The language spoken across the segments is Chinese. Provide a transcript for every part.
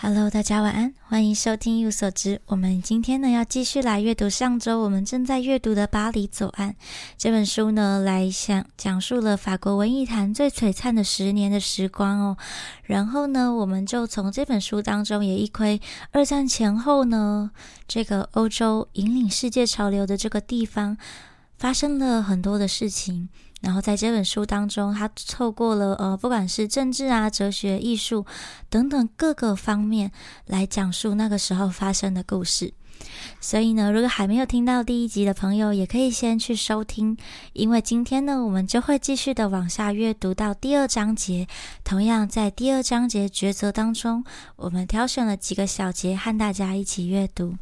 Hello，大家晚安，欢迎收听一无所知。我们今天呢要继续来阅读上周我们正在阅读的《巴黎左岸》这本书呢，来讲讲述了法国文艺坛最璀璨的十年的时光哦。然后呢，我们就从这本书当中也一窥二战前后呢，这个欧洲引领世界潮流的这个地方发生了很多的事情。然后在这本书当中，他透过了呃，不管是政治啊、哲学、艺术等等各个方面来讲述那个时候发生的故事。所以呢，如果还没有听到第一集的朋友，也可以先去收听，因为今天呢，我们就会继续的往下阅读到第二章节。同样在第二章节抉择当中，我们挑选了几个小节和大家一起阅读。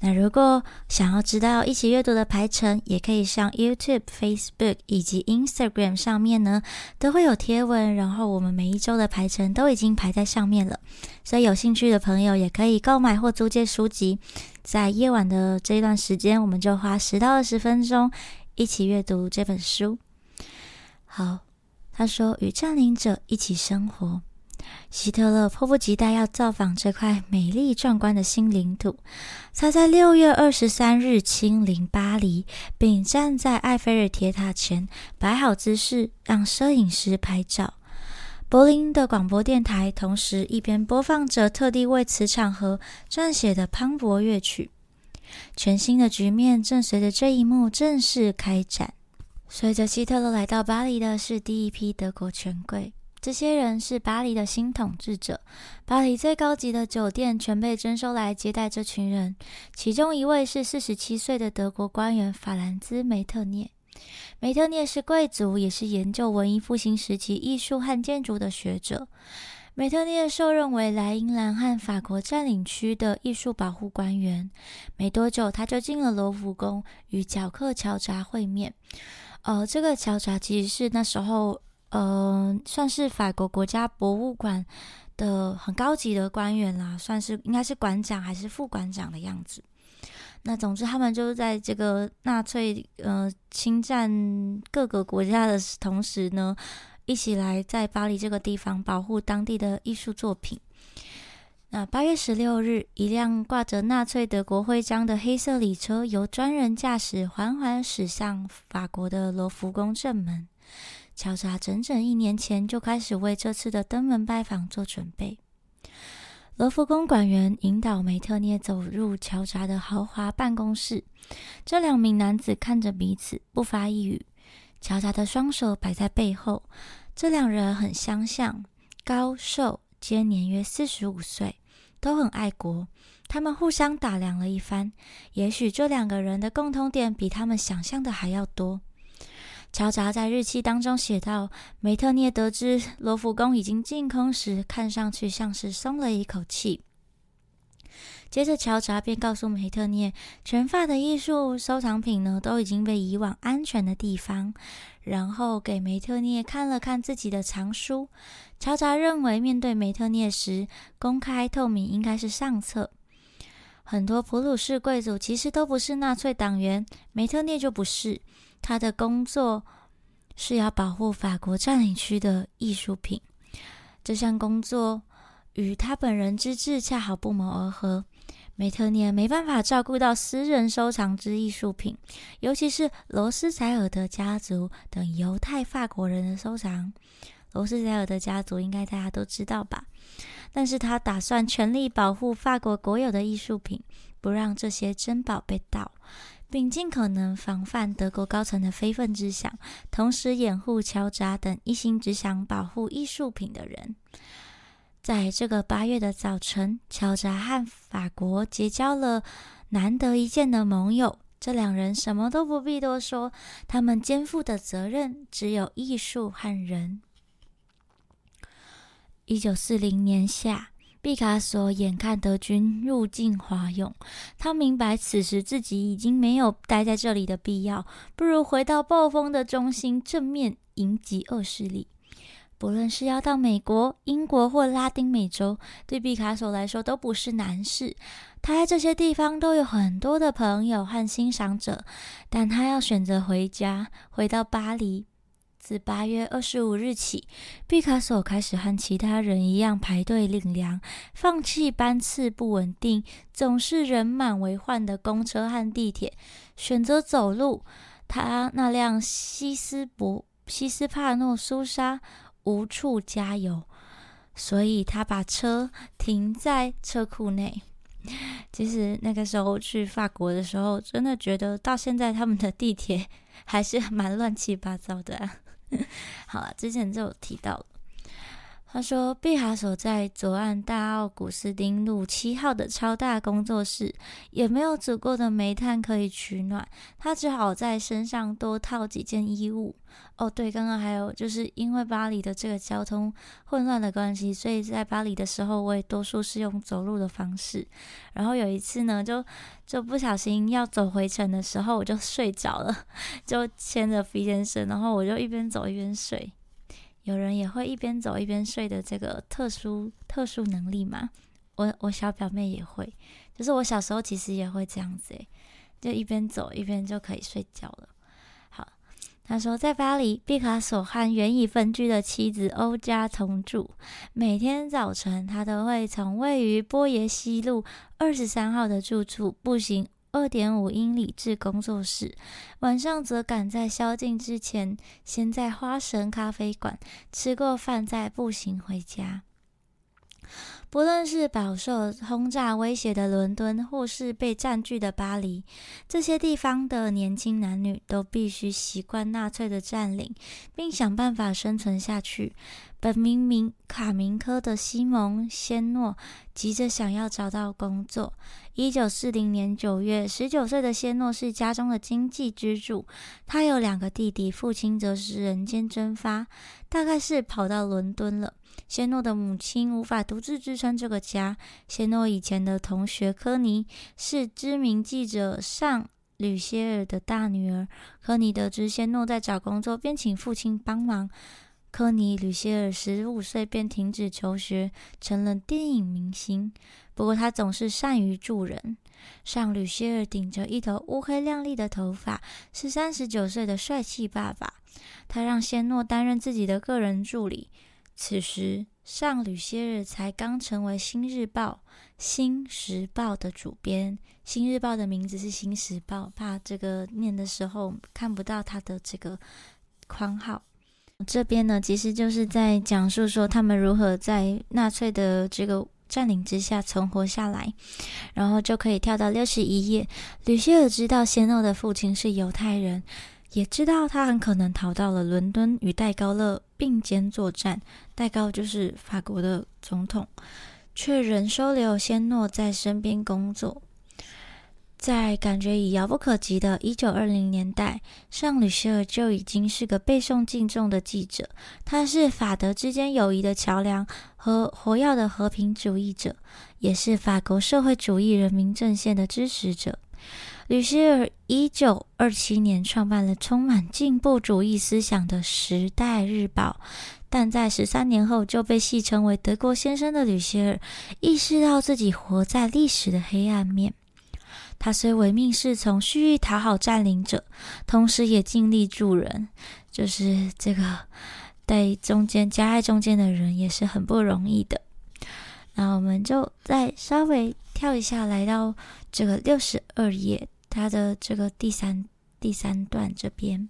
那如果想要知道一起阅读的排程，也可以上 YouTube、Facebook 以及 Instagram 上面呢，都会有贴文。然后我们每一周的排程都已经排在上面了，所以有兴趣的朋友也可以购买或租借书籍。在夜晚的这一段时间，我们就花十到二十分钟一起阅读这本书。好，他说与占领者一起生活。希特勒迫不及待要造访这块美丽壮观的新领土。他在六月二十三日亲临巴黎，并站在埃菲尔铁塔前摆好姿势，让摄影师拍照。柏林的广播电台同时一边播放着特地为此场合撰写的磅礴乐曲。全新的局面正随着这一幕正式开展。随着希特勒来到巴黎的是第一批德国权贵。这些人是巴黎的新统治者，巴黎最高级的酒店全被征收来接待这群人。其中一位是四十七岁的德国官员法兰兹·梅特涅。梅特涅是贵族，也是研究文艺复兴时期艺术和建筑的学者。梅特涅受任为莱茵兰和法国占领区的艺术保护官员。没多久，他就进了罗浮宫，与角克乔扎会面。呃，这个乔扎其实是那时候。呃，算是法国国家博物馆的很高级的官员啦，算是应该是馆长还是副馆长的样子。那总之，他们就是在这个纳粹呃侵占各个国家的同时呢，一起来在巴黎这个地方保护当地的艺术作品。那八月十六日，一辆挂着纳粹德国徽章的黑色礼车由专人驾驶，缓缓驶向法国的罗浮宫正门。乔扎整整一年前就开始为这次的登门拜访做准备。罗浮宫馆员引导梅特涅走入乔扎的豪华办公室，这两名男子看着彼此，不发一语。乔扎的双手摆在背后，这两人很相像，高瘦，皆年约四十五岁，都很爱国。他们互相打量了一番，也许这两个人的共同点比他们想象的还要多。乔扎在日记当中写道：“梅特涅得知罗浮宫已经进空时，看上去像是松了一口气。接着，乔扎便告诉梅特涅，全发的艺术收藏品呢都已经被移往安全的地方。然后给梅特涅看了看自己的藏书。乔扎认为，面对梅特涅时，公开透明应该是上策。很多普鲁士贵族其实都不是纳粹党员，梅特涅就不是。”他的工作是要保护法国占领区的艺术品，这项工作与他本人之志恰好不谋而合。梅特涅没办法照顾到私人收藏之艺术品，尤其是罗斯柴尔德家族等犹太法国人的收藏。罗斯柴尔德家族应该大家都知道吧？但是他打算全力保护法国国有的艺术品，不让这些珍宝被盗。并尽可能防范德国高层的非分之想，同时掩护乔扎等一心只想保护艺术品的人。在这个八月的早晨，乔扎和法国结交了难得一见的盟友。这两人什么都不必多说，他们肩负的责任只有艺术和人。一九四零年夏。毕卡索眼看德军入境华勇，他明白此时自己已经没有待在这里的必要，不如回到暴风的中心，正面迎击恶势力。不论是要到美国、英国或拉丁美洲，对毕卡索来说都不是难事。他在这些地方都有很多的朋友和欣赏者，但他要选择回家，回到巴黎。自八月二十五日起，毕卡索开始和其他人一样排队领粮，放弃班次不稳定、总是人满为患的公车和地铁，选择走路。他那辆西斯伯西斯帕诺苏莎无处加油，所以他把车停在车库内。其实那个时候去法国的时候，真的觉得到现在他们的地铁还是蛮乱七八糟的。好了，之前就有提到了。他说，毕卡索在左岸大奥古斯丁路七号的超大工作室也没有足够的煤炭可以取暖，他只好在身上多套几件衣物。哦，对，刚刚还有就是因为巴黎的这个交通混乱的关系，所以在巴黎的时候，我也多数是用走路的方式。然后有一次呢，就就不小心要走回程的时候，我就睡着了，就牵着皮先生，然后我就一边走一边睡。有人也会一边走一边睡的这个特殊特殊能力嘛？我我小表妹也会，就是我小时候其实也会这样子，就一边走一边就可以睡觉了。好，他说在巴黎，毕卡索和原已分居的妻子欧家同住，每天早晨他都会从位于波耶西路二十三号的住处步行。二点五英里至工作室，晚上则赶在宵禁之前，先在花神咖啡馆吃过饭，再步行回家。不论是饱受轰炸威胁的伦敦，或是被占据的巴黎，这些地方的年轻男女都必须习惯纳粹的占领，并想办法生存下去。本名名卡明科的西蒙·仙诺急着想要找到工作。一九四零年九月，十九岁的仙诺是家中的经济支柱。他有两个弟弟，父亲则是人间蒸发，大概是跑到伦敦了。仙诺的母亲无法独自支撑这个家。仙诺以前的同学科尼是知名记者尚·吕歇尔的大女儿。科尼得知仙诺在找工作，便请父亲帮忙。科尼·吕歇尔十五岁便停止求学，成了电影明星。不过他总是善于助人。上吕歇尔顶着一头乌黑亮丽的头发，是三十九岁的帅气爸爸。他让仙诺担任自己的个人助理。此时，上吕歇尔才刚成为《新日报》《新时报》的主编。《新日报》的名字是《新时报》，怕这个念的时候看不到他的这个框号。这边呢，其实就是在讲述说他们如何在纳粹的这个占领之下存活下来，然后就可以跳到六十一页。吕歇尔知道仙诺的父亲是犹太人，也知道他很可能逃到了伦敦与戴高乐并肩作战。戴高就是法国的总统，却仍收留仙诺在身边工作。在感觉已遥不可及的一九二零年代，尚吕歇尔就已经是个备受敬重的记者。他是法德之间友谊的桥梁和活跃的和平主义者，也是法国社会主义人民阵线的支持者。吕歇尔一九二七年创办了充满进步主义思想的《时代日报》，但在十三年后就被戏称为“德国先生”的吕歇尔，意识到自己活在历史的黑暗面。他虽唯命是从，蓄意讨好占领者，同时也尽力助人。就是这个在中间夹在中间的人也是很不容易的。那我们就再稍微跳一下，来到这个六十二页，他的这个第三第三段这边，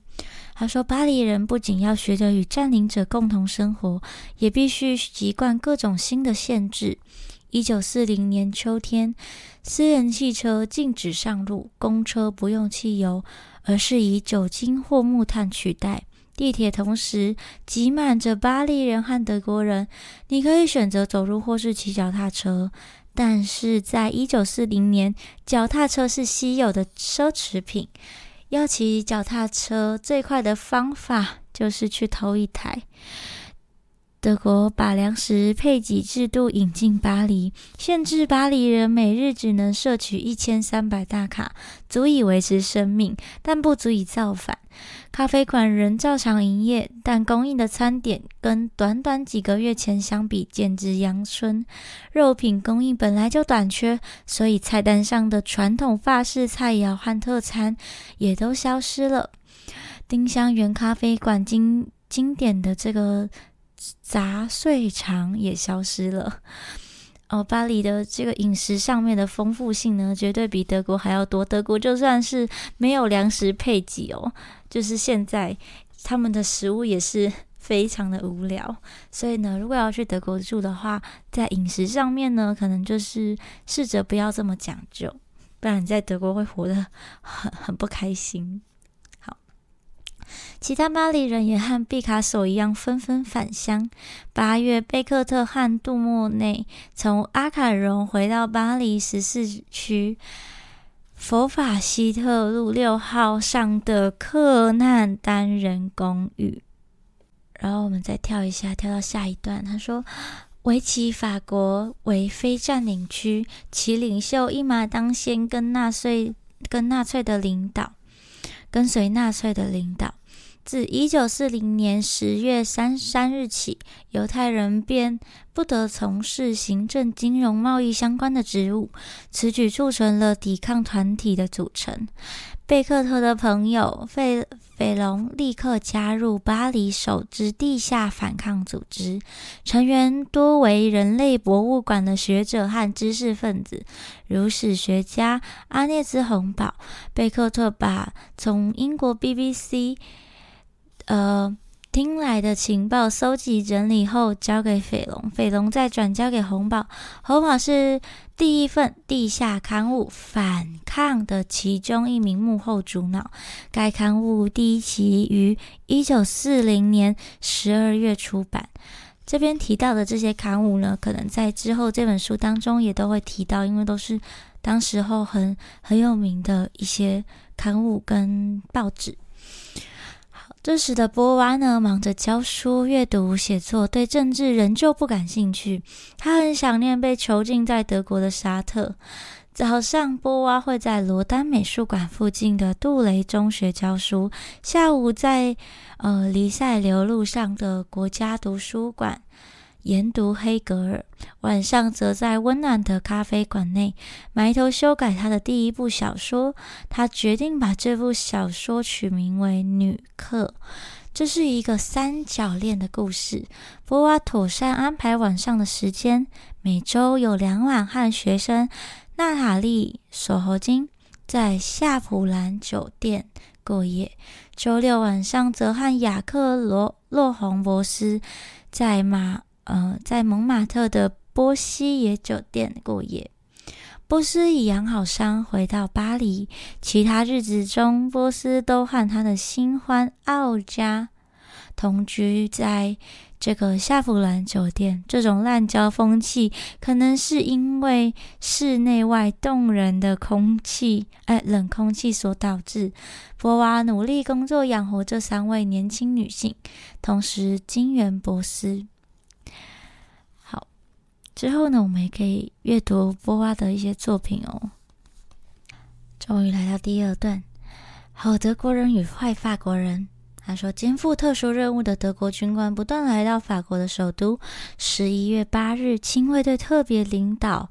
他说：巴黎人不仅要学着与占领者共同生活，也必须习惯各种新的限制。一九四零年秋天，私人汽车禁止上路，公车不用汽油，而是以酒精或木炭取代。地铁同时挤满着巴黎人和德国人，你可以选择走路或是骑脚踏车。但是在一九四零年，脚踏车是稀有的奢侈品，要骑脚踏车最快的方法就是去偷一台。德国把粮食配给制度引进巴黎，限制巴黎人每日只能摄取一千三百大卡，足以维持生命，但不足以造反。咖啡馆仍照常营业，但供应的餐点跟短短几个月前相比简直阳春。肉品供应本来就短缺，所以菜单上的传统法式菜肴和特餐也都消失了。丁香园咖啡馆经经典的这个杂碎肠也消失了。哦，巴黎的这个饮食上面的丰富性呢，绝对比德国还要多。德国就算是没有粮食配给哦，就是现在他们的食物也是非常的无聊。所以呢，如果要去德国住的话，在饮食上面呢，可能就是试着不要这么讲究，不然你在德国会活得很很不开心。其他巴黎人也和毕卡索一样纷纷返乡。八月，贝克特和杜莫内从阿卡荣回到巴黎十四区佛法希特路六号上的克难单人公寓。然后我们再跳一下，跳到下一段。他说：“维奇法国为非占领区，其领袖一马当先跟纳粹跟纳粹的领导，跟随纳粹的领导。”自一九四零年十月三三日起，犹太人便不得从事行政、金融、贸易相关的职务。此举促成了抵抗团体的组成。贝克特的朋友费费隆立刻加入巴黎首支地下反抗组织，成员多为人类博物馆的学者和知识分子，如史学家阿涅兹·洪堡。贝克特把从英国 BBC。呃，听来的情报搜集整理后交给斐龙，斐龙再转交给红宝，红宝是第一份地下刊物《反抗》的其中一名幕后主脑。该刊物第一期于一九四零年十二月出版。这边提到的这些刊物呢，可能在之后这本书当中也都会提到，因为都是当时候很很有名的一些刊物跟报纸。这时的波娃呢，忙着教书、阅读、写作，对政治仍旧不感兴趣。他很想念被囚禁在德国的沙特。早上，波娃会在罗丹美术馆附近的杜雷中学教书；下午，在呃黎塞留路上的国家图书馆。研读黑格尔，晚上则在温暖的咖啡馆内埋头修改他的第一部小说。他决定把这部小说取名为《女客》。这是一个三角恋的故事。波娃妥善安排晚上的时间，每周有两晚和学生娜塔莉·索侯金在夏普兰酒店过夜，周六晚上则和雅克·罗洛洪博斯在马。呃，在蒙马特的波西耶酒店过夜。波斯已养好伤，回到巴黎。其他日子中，波斯都和他的新欢奥加同居在这个夏普兰酒店。这种滥交风气，可能是因为室内外动人的空气，哎，冷空气所导致。波娃努力工作，养活这三位年轻女性，同时金援波斯。之后呢，我们也可以阅读波娃的一些作品哦。终于来到第二段，好德国人与坏法国人。他说，肩负特殊任务的德国军官不断来到法国的首都。十一月八日，亲卫队特别领导。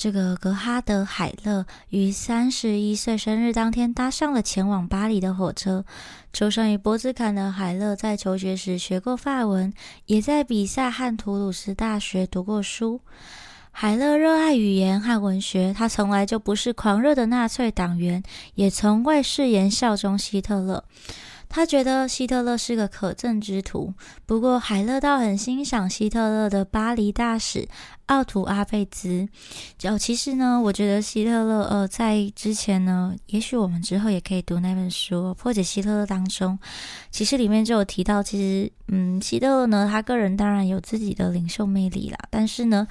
这个格哈德·海勒于三十一岁生日当天搭上了前往巴黎的火车。出生于波兹坎的海勒在求学时学过法文，也在比萨和图鲁斯大学读过书。海勒热爱语言和文学，他从来就不是狂热的纳粹党员，也从未誓言效忠希特勒。他觉得希特勒是个可憎之徒，不过海勒倒很欣赏希特勒的巴黎大使奥图阿贝兹。哦，其实呢，我觉得希特勒呃，在之前呢，也许我们之后也可以读那本书《破解希特勒》当中，其实里面就有提到，其实嗯，希特勒呢，他个人当然有自己的领袖魅力啦，但是呢。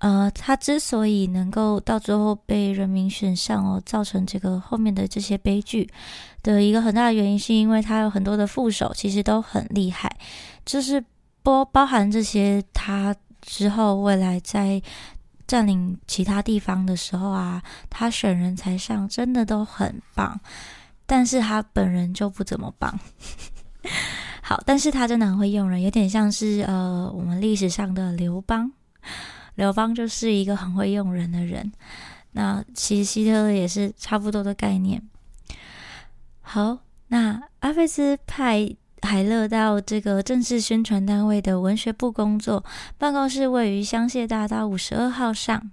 呃，他之所以能够到最后被人民选上哦，造成这个后面的这些悲剧的一个很大的原因，是因为他有很多的副手，其实都很厉害，就是包包含这些，他之后未来在占领其他地方的时候啊，他选人才上真的都很棒，但是他本人就不怎么棒。好，但是他真的很会用人，有点像是呃，我们历史上的刘邦。刘邦就是一个很会用人的人，那其实希特勒也是差不多的概念。好，那阿菲斯派海勒到这个正式宣传单位的文学部工作，办公室位于香榭大道五十二号上。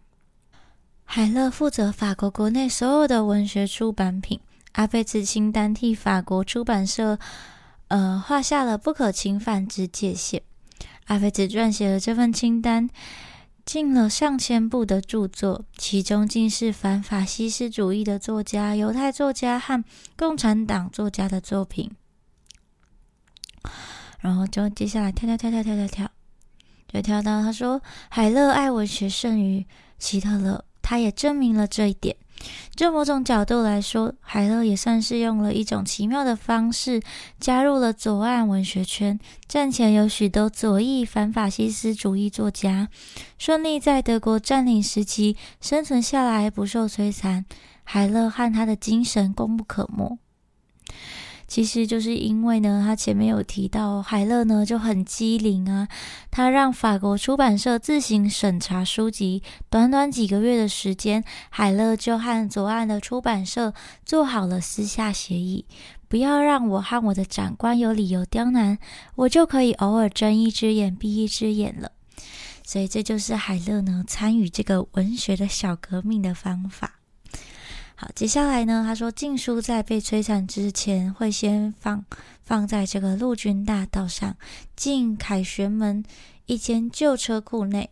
海勒负责法国国内所有的文学出版品，阿贝兹清单替法国出版社呃画下了不可侵犯之界限。阿贝兹撰写了这份清单。进了上千部的著作，其中竟是反法西斯主义的作家、犹太作家和共产党作家的作品。然后就接下来跳跳跳跳跳跳跳，就跳到他说：“海勒爱文学胜于希特勒。”他也证明了这一点。就某种角度来说，海勒也算是用了一种奇妙的方式加入了左岸文学圈。战前有许多左翼反法西斯主义作家顺利在德国占领时期生存下来，不受摧残。海勒和他的精神功不可没。其实就是因为呢，他前面有提到海勒呢就很机灵啊，他让法国出版社自行审查书籍，短短几个月的时间，海勒就和左岸的出版社做好了私下协议，不要让我和我的长官有理由刁难，我就可以偶尔睁一只眼闭一只眼了。所以这就是海勒呢参与这个文学的小革命的方法。好，接下来呢？他说，禁书在被摧残之前，会先放放在这个陆军大道上，进凯旋门一间旧车库内。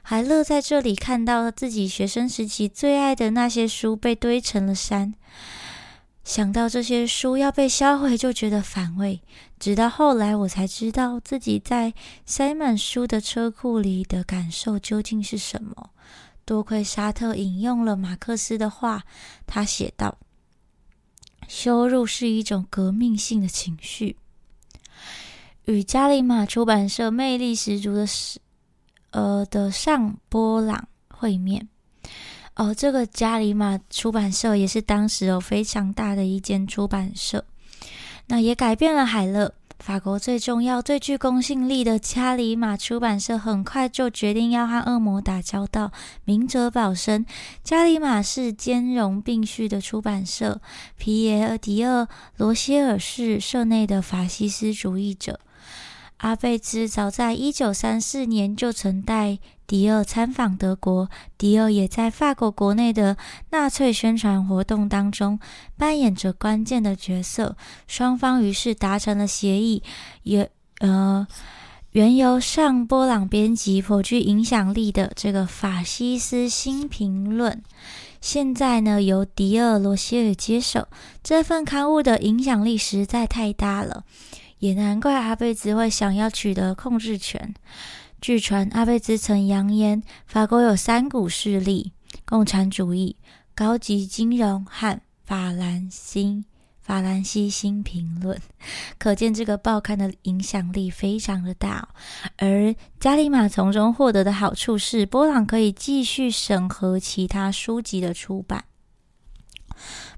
海勒在这里看到了自己学生时期最爱的那些书被堆成了山，想到这些书要被销毁，就觉得反胃。直到后来，我才知道自己在塞满书的车库里的感受究竟是什么。多亏沙特引用了马克思的话，他写道：“羞辱是一种革命性的情绪。”与加里马出版社魅力十足的是呃的上波朗会面。哦，这个加里马出版社也是当时有非常大的一间出版社，那也改变了海勒。法国最重要、最具公信力的加里马出版社很快就决定要和恶魔打交道，明哲保身。加里马是兼容并蓄的出版社。皮耶尔·迪厄·罗歇尔是社内的法西斯主义者。阿贝兹早在一九三四年就曾带迪尔参访德国，迪尔也在法国国内的纳粹宣传活动当中扮演着关键的角色。双方于是达成了协议，也呃，原由上波朗编辑、颇具影响力的这个《法西斯新评论》，现在呢由迪尔罗希尔接手。这份刊物的影响力实在太大了。也难怪阿贝兹会想要取得控制权。据传，阿贝兹曾扬言，法国有三股势力：共产主义、高级金融和法兰西法兰西新评论。可见这个报刊的影响力非常的大。而加里马从中获得的好处是，波朗可以继续审核其他书籍的出版。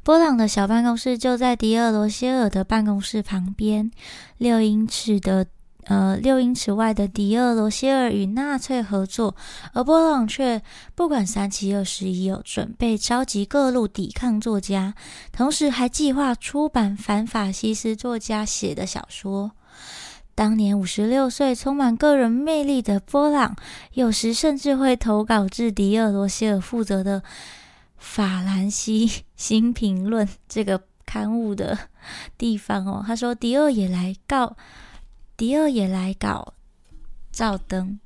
波朗的小办公室就在迪尔罗歇尔的办公室旁边。六英尺的呃，六英尺外的迪尔罗歇尔与纳粹合作，而波朗却不管三七二十一，有准备召集各路抵抗作家，同时还计划出版反法西斯作家写的小说。当年五十六岁、充满个人魅力的波朗，有时甚至会投稿至迪尔罗歇尔负责的。法兰西新评论这个刊物的地方哦，他说迪奥也来告，迪奥也来搞照灯。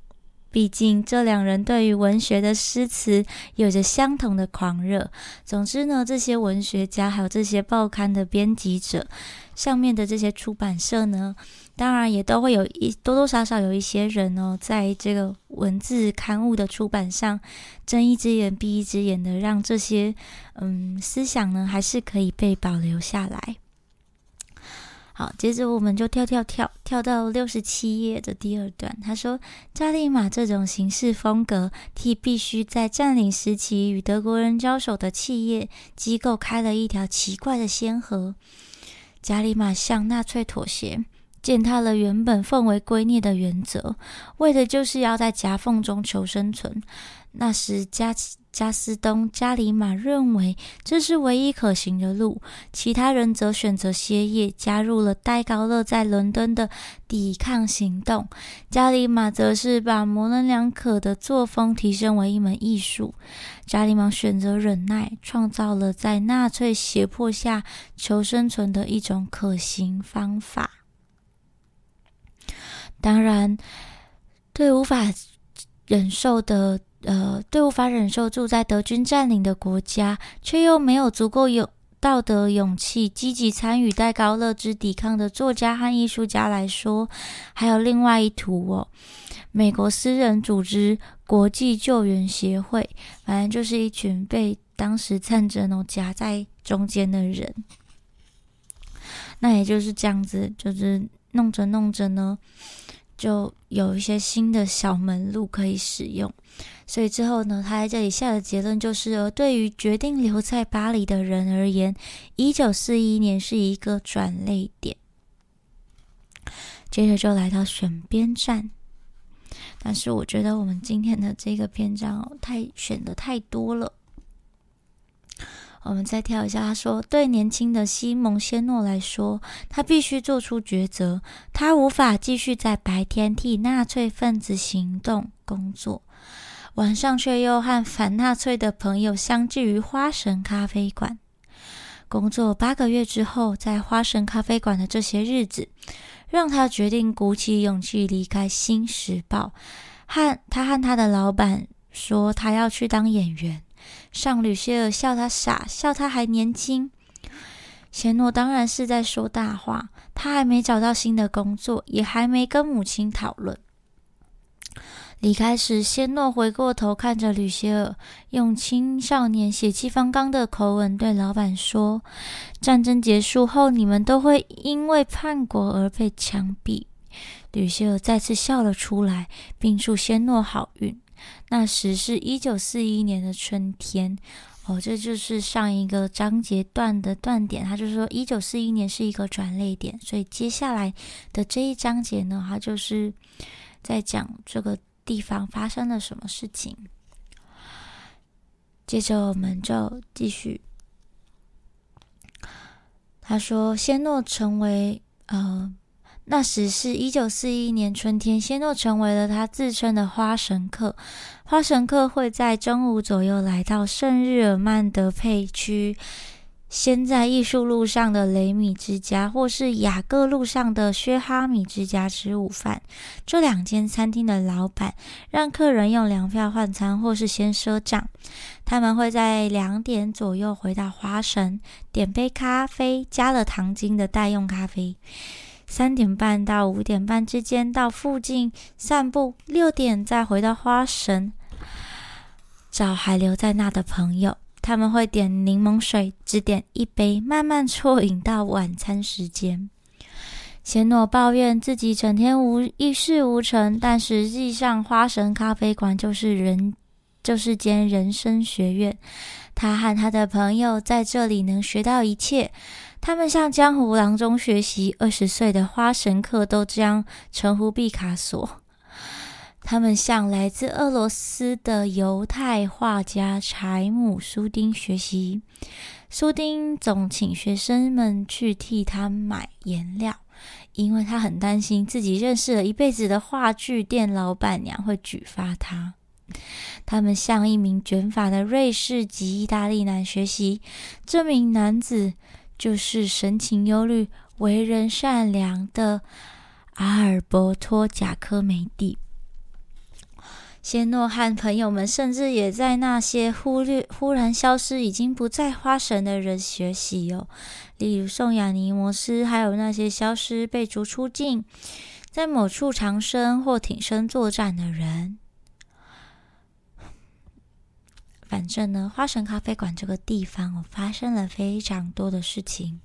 毕竟这两人对于文学的诗词有着相同的狂热。总之呢，这些文学家还有这些报刊的编辑者，上面的这些出版社呢，当然也都会有一多多少少有一些人哦，在这个文字刊物的出版上睁一只眼闭一只眼的，让这些嗯思想呢，还是可以被保留下来。好，接着我们就跳跳跳跳到六十七页的第二段。他说：“加利马这种行事风格，替必须在占领时期与德国人交手的企业机构开了一条奇怪的先河。加利马向纳粹妥协，践踏了原本奉为圭臬的原则，为的就是要在夹缝中求生存。那时加加斯东加里马认为这是唯一可行的路，其他人则选择歇业，加入了戴高乐在伦敦的抵抗行动。加里马则是把模棱两可的作风提升为一门艺术。加里马选择忍耐，创造了在纳粹胁迫下求生存的一种可行方法。当然，对无法忍受的。呃，对无法忍受住在德军占领的国家，却又没有足够有道德勇气积极参与戴高乐之抵抗的作家和艺术家来说，还有另外一图哦。美国私人组织国际救援协会，反正就是一群被当时战争哦夹在中间的人。那也就是这样子，就是弄着弄着呢。就有一些新的小门路可以使用，所以之后呢，他在这里下的结论就是：而对于决定留在巴黎的人而言，一九四一年是一个转捩点。接着就来到选边站，但是我觉得我们今天的这个篇章哦太选的太多了。我们再跳一下，他说：“对年轻的西蒙·谢诺来说，他必须做出抉择。他无法继续在白天替纳粹分子行动工作，晚上却又和反纳粹的朋友相聚于花神咖啡馆。工作八个月之后，在花神咖啡馆的这些日子，让他决定鼓起勇气离开《新时报》，和他和他的老板说，他要去当演员。”上吕歇尔笑他傻，笑他还年轻。仙诺当然是在说大话，他还没找到新的工作，也还没跟母亲讨论。离开时，仙诺回过头看着吕歇尔，用青少年血气方刚的口吻对老板说：“战争结束后，你们都会因为叛国而被枪毙。”吕歇尔再次笑了出来，并祝仙诺好运。那时是一九四一年的春天，哦，这就是上一个章节段的断点。他就是说，一九四一年是一个转泪点，所以接下来的这一章节呢，他就是在讲这个地方发生了什么事情。接着我们就继续，他说，仙诺成为呃。那时是一九四一年春天，仙诺成为了他自称的花神客。花神客会在中午左右来到圣日耳曼德佩区，先在艺术路上的雷米之家，或是雅各路上的薛哈米之家吃午饭。这两间餐厅的老板让客人用粮票换餐，或是先赊账。他们会在两点左右回到花神，点杯咖啡，加了糖精的代用咖啡。三点半到五点半之间到附近散步，六点再回到花神找还留在那的朋友。他们会点柠檬水，只点一杯，慢慢啜饮到晚餐时间。贤诺抱怨自己整天无一事无成，但实际上花神咖啡馆就是人，就是间人生学院。他和他的朋友在这里能学到一切。他们向江湖郎中学习。二十岁的花神客都这样称呼毕卡索。他们向来自俄罗斯的犹太画家柴姆苏丁学习。苏丁总请学生们去替他买颜料，因为他很担心自己认识了一辈子的话剧店老板娘会举发他。他们向一名卷发的瑞士籍意大利男学习。这名男子。就是神情忧虑、为人善良的阿尔伯托·贾科梅蒂。仙诺和朋友们甚至也在那些忽略、忽然消失、已经不在花神的人学习哦，例如宋亚尼摩斯，还有那些消失、被逐出境，在某处藏身或挺身作战的人。反正呢，花神咖啡馆这个地方哦，发生了非常多的事情。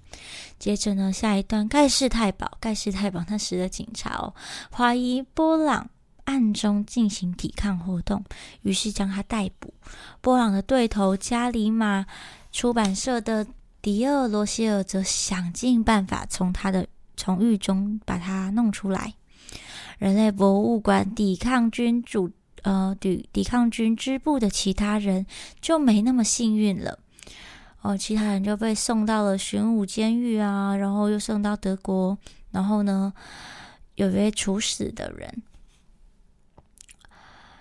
接着呢，下一段盖世太保，盖世太保那时的警察哦，怀疑波朗暗中进行抵抗活动，于是将他逮捕。波朗的对头加里马出版社的迪厄罗希尔则想尽办法从他的从狱中把他弄出来。人类博物馆抵抗军主。呃抵抵抗军支部的其他人就没那么幸运了。哦，其他人就被送到了玄武监狱啊，然后又送到德国，然后呢，有被处死的人。